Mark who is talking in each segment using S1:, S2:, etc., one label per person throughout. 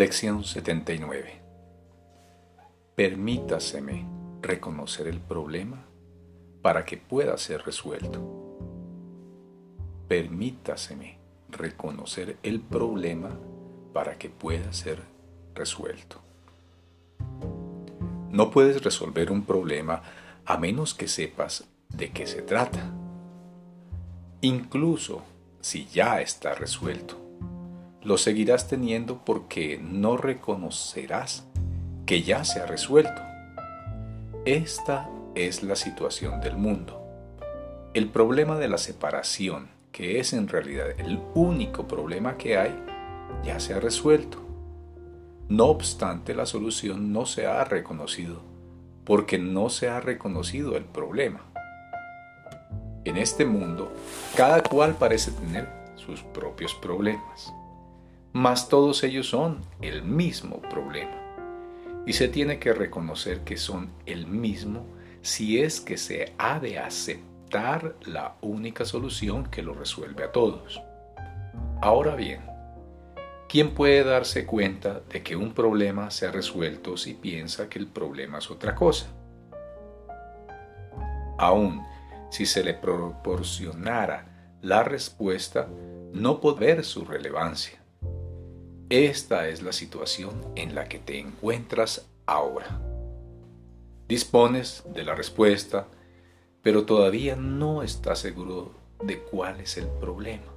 S1: Lección 79. Permítaseme reconocer el problema para que pueda ser resuelto. Permítaseme reconocer el problema para que pueda ser resuelto. No puedes resolver un problema a menos que sepas de qué se trata. Incluso si ya está resuelto lo seguirás teniendo porque no reconocerás que ya se ha resuelto. Esta es la situación del mundo. El problema de la separación, que es en realidad el único problema que hay, ya se ha resuelto. No obstante, la solución no se ha reconocido porque no se ha reconocido el problema. En este mundo, cada cual parece tener sus propios problemas mas todos ellos son el mismo problema. Y se tiene que reconocer que son el mismo si es que se ha de aceptar la única solución que lo resuelve a todos. Ahora bien, ¿quién puede darse cuenta de que un problema se ha resuelto si piensa que el problema es otra cosa? Aún si se le proporcionara la respuesta, no puede ver su relevancia esta es la situación en la que te encuentras ahora. Dispones de la respuesta, pero todavía no estás seguro de cuál es el problema.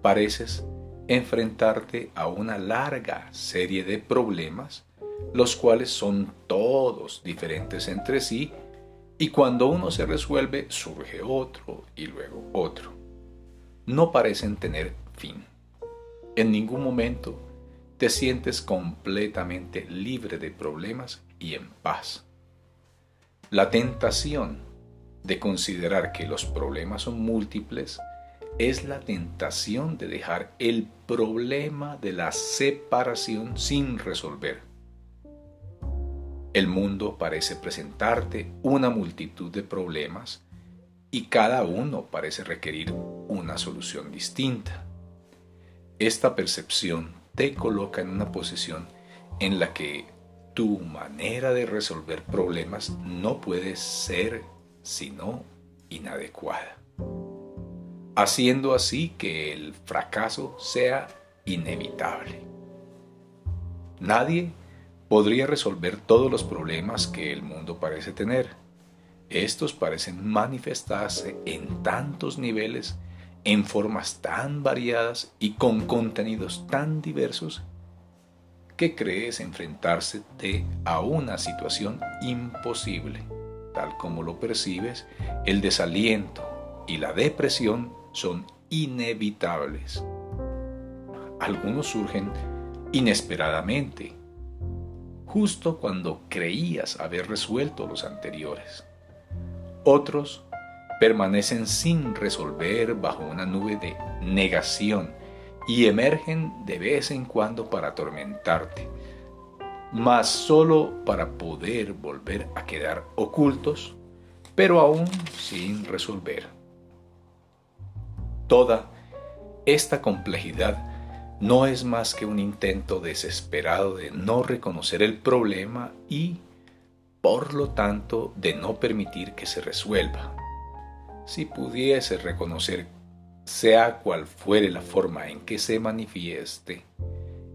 S1: Pareces enfrentarte a una larga serie de problemas, los cuales son todos diferentes entre sí, y cuando uno se resuelve surge otro y luego otro. No parecen tener fin. En ningún momento te sientes completamente libre de problemas y en paz. La tentación de considerar que los problemas son múltiples es la tentación de dejar el problema de la separación sin resolver. El mundo parece presentarte una multitud de problemas y cada uno parece requerir una solución distinta. Esta percepción te coloca en una posición en la que tu manera de resolver problemas no puede ser sino inadecuada, haciendo así que el fracaso sea inevitable. Nadie podría resolver todos los problemas que el mundo parece tener. Estos parecen manifestarse en tantos niveles en formas tan variadas y con contenidos tan diversos que crees enfrentarse a una situación imposible. Tal como lo percibes, el desaliento y la depresión son inevitables. Algunos surgen inesperadamente, justo cuando creías haber resuelto los anteriores. Otros permanecen sin resolver bajo una nube de negación y emergen de vez en cuando para atormentarte, mas solo para poder volver a quedar ocultos, pero aún sin resolver. Toda esta complejidad no es más que un intento desesperado de no reconocer el problema y, por lo tanto, de no permitir que se resuelva si pudiese reconocer, sea cual fuere la forma en que se manifieste,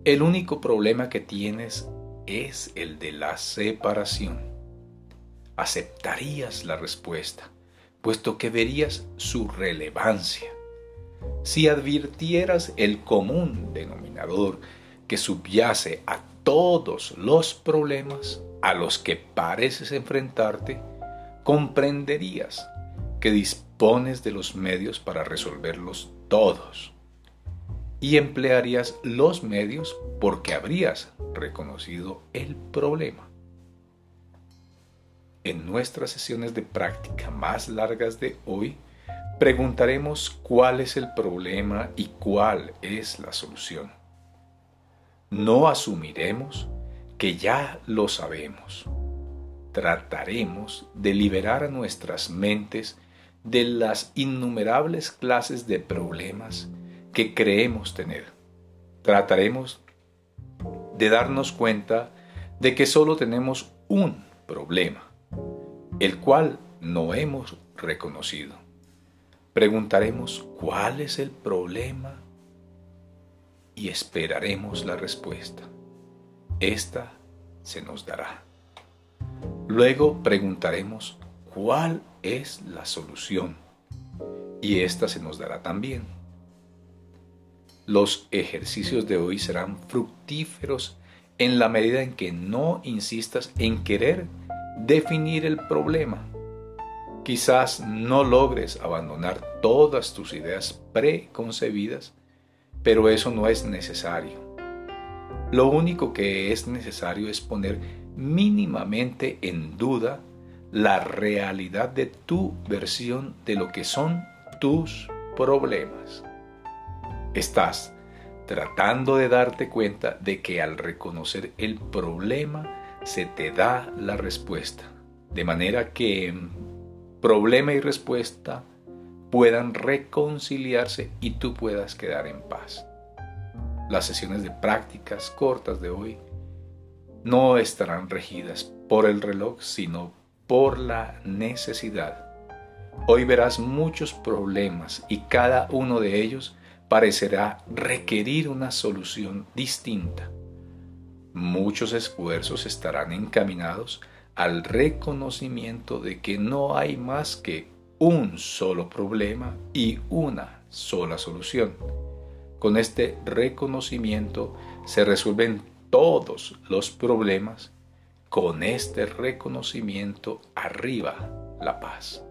S1: el único problema que tienes es el de la separación. Aceptarías la respuesta, puesto que verías su relevancia. Si advirtieras el común denominador que subyace a todos los problemas a los que pareces enfrentarte, comprenderías que dispones de los medios para resolverlos todos. Y emplearías los medios porque habrías reconocido el problema. En nuestras sesiones de práctica más largas de hoy, preguntaremos cuál es el problema y cuál es la solución. No asumiremos que ya lo sabemos. Trataremos de liberar a nuestras mentes de las innumerables clases de problemas que creemos tener. Trataremos de darnos cuenta de que solo tenemos un problema, el cual no hemos reconocido. Preguntaremos cuál es el problema y esperaremos la respuesta. Esta se nos dará. Luego preguntaremos cuál es la solución y esta se nos dará también. Los ejercicios de hoy serán fructíferos en la medida en que no insistas en querer definir el problema. Quizás no logres abandonar todas tus ideas preconcebidas, pero eso no es necesario. Lo único que es necesario es poner mínimamente en duda la realidad de tu versión de lo que son tus problemas. Estás tratando de darte cuenta de que al reconocer el problema se te da la respuesta. De manera que problema y respuesta puedan reconciliarse y tú puedas quedar en paz. Las sesiones de prácticas cortas de hoy no estarán regidas por el reloj, sino por la necesidad Hoy verás muchos problemas y cada uno de ellos parecerá requerir una solución distinta. Muchos esfuerzos estarán encaminados al reconocimiento de que no hay más que un solo problema y una sola solución. Con este reconocimiento se resuelven todos los problemas. Con este reconocimiento arriba la paz.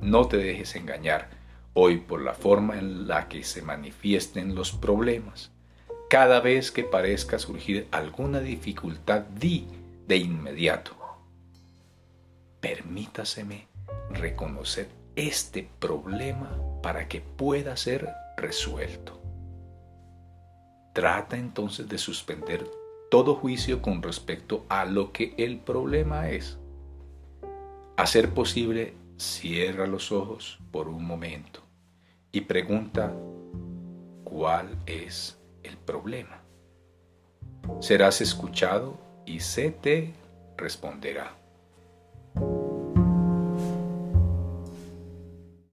S1: No te dejes engañar hoy por la forma en la que se manifiesten los problemas. Cada vez que parezca surgir alguna dificultad, di de inmediato. Permítaseme reconocer este problema para que pueda ser resuelto. Trata entonces de suspender todo juicio con respecto a lo que el problema es. Hacer posible Cierra los ojos por un momento y pregunta cuál es el problema. Serás escuchado y se te responderá.